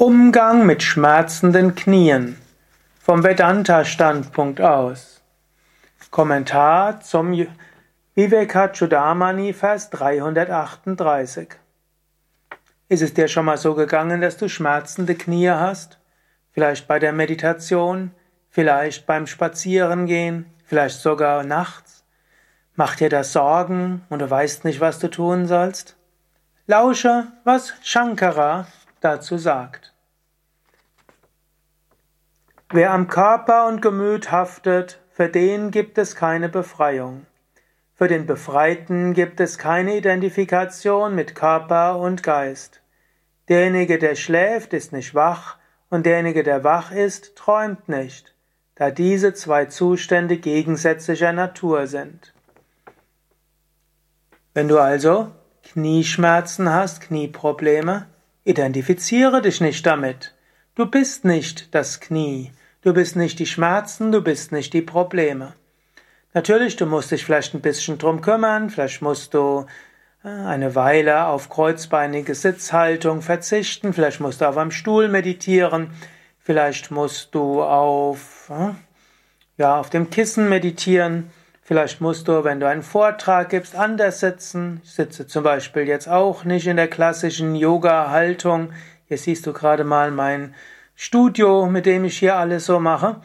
Umgang mit schmerzenden Knien vom Vedanta-Standpunkt aus. Kommentar zum Vivekachudamani, Vers 338. Ist es dir schon mal so gegangen, dass du schmerzende Knie hast? Vielleicht bei der Meditation, vielleicht beim Spazierengehen, vielleicht sogar nachts? Macht dir das Sorgen und du weißt nicht, was du tun sollst? Lausche, was Shankara dazu sagt. Wer am Körper und Gemüt haftet, für den gibt es keine Befreiung. Für den Befreiten gibt es keine Identifikation mit Körper und Geist. Derjenige, der schläft, ist nicht wach, und derjenige, der wach ist, träumt nicht, da diese zwei Zustände gegensätzlicher Natur sind. Wenn du also Knieschmerzen hast, Knieprobleme, Identifiziere dich nicht damit. Du bist nicht das Knie. Du bist nicht die Schmerzen, du bist nicht die Probleme. Natürlich, du musst dich vielleicht ein bisschen drum kümmern, vielleicht musst du äh, eine Weile auf kreuzbeinige Sitzhaltung verzichten, vielleicht musst du auf einem Stuhl meditieren, vielleicht musst du auf, äh, ja, auf dem Kissen meditieren, Vielleicht musst du, wenn du einen Vortrag gibst, anders sitzen. Ich sitze zum Beispiel jetzt auch nicht in der klassischen Yoga-Haltung. Hier siehst du gerade mal mein Studio, mit dem ich hier alles so mache.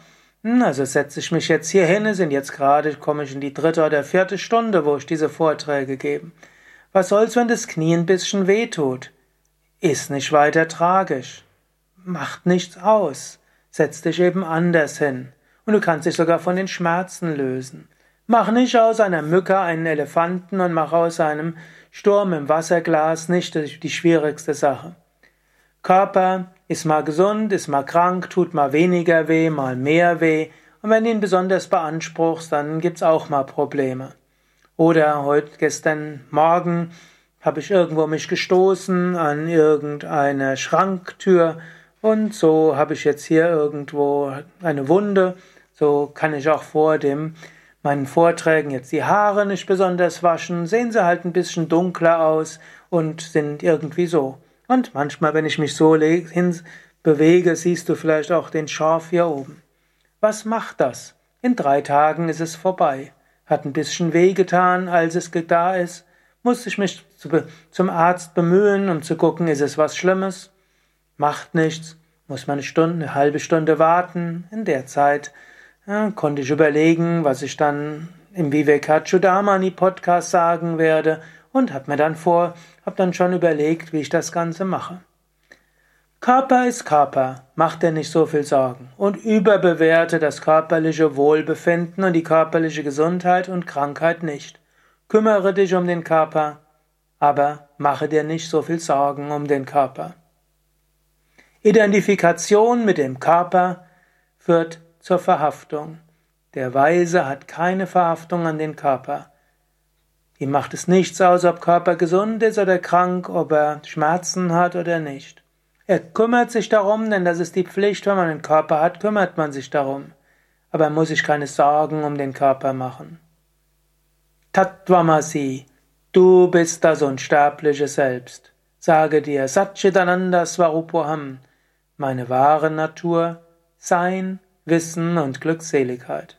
Hm, also setze ich mich jetzt hier hin, sind jetzt gerade, komme ich in die dritte oder vierte Stunde, wo ich diese Vorträge gebe. Was soll's, wenn das Knie ein bisschen wehtut? Ist nicht weiter tragisch. Macht nichts aus. Setz dich eben anders hin. Und du kannst dich sogar von den Schmerzen lösen. Mach nicht aus einer Mücke einen Elefanten und mach aus einem Sturm im Wasserglas nicht die schwierigste Sache. Körper ist mal gesund, ist mal krank, tut mal weniger weh, mal mehr weh. Und wenn du ihn besonders beanspruchst, dann gibt's auch mal Probleme. Oder heute, gestern Morgen, habe ich irgendwo mich gestoßen an irgendeiner Schranktür und so habe ich jetzt hier irgendwo eine Wunde. So kann ich auch vor dem meinen Vorträgen jetzt die Haare nicht besonders waschen, sehen sie halt ein bisschen dunkler aus und sind irgendwie so. Und manchmal, wenn ich mich so hin bewege, siehst du vielleicht auch den Schorf hier oben. Was macht das? In drei Tagen ist es vorbei. Hat ein bisschen wehgetan, als es da ist. Muss ich mich zum Arzt bemühen, um zu gucken, ist es was Schlimmes? Macht nichts. Muss man eine Stunde, eine halbe Stunde warten. In der Zeit ja, konnte ich überlegen, was ich dann im Vivekachudamani Podcast sagen werde und habe mir dann vor, habe dann schon überlegt, wie ich das Ganze mache. Körper ist Körper, mach dir nicht so viel Sorgen und überbewerte das körperliche Wohlbefinden und die körperliche Gesundheit und Krankheit nicht. Kümmere dich um den Körper, aber mache dir nicht so viel Sorgen um den Körper. Identifikation mit dem Körper führt zur Verhaftung. Der Weise hat keine Verhaftung an den Körper. Ihm macht es nichts aus, ob Körper gesund ist oder krank, ob er Schmerzen hat oder nicht. Er kümmert sich darum, denn das ist die Pflicht, wenn man einen Körper hat, kümmert man sich darum. Aber er muss sich keine Sorgen um den Körper machen. Tattvamasi, du bist das unsterbliche Selbst. Sage dir Satchitananda Swarupoham, meine wahre Natur, Sein, Wissen und Glückseligkeit.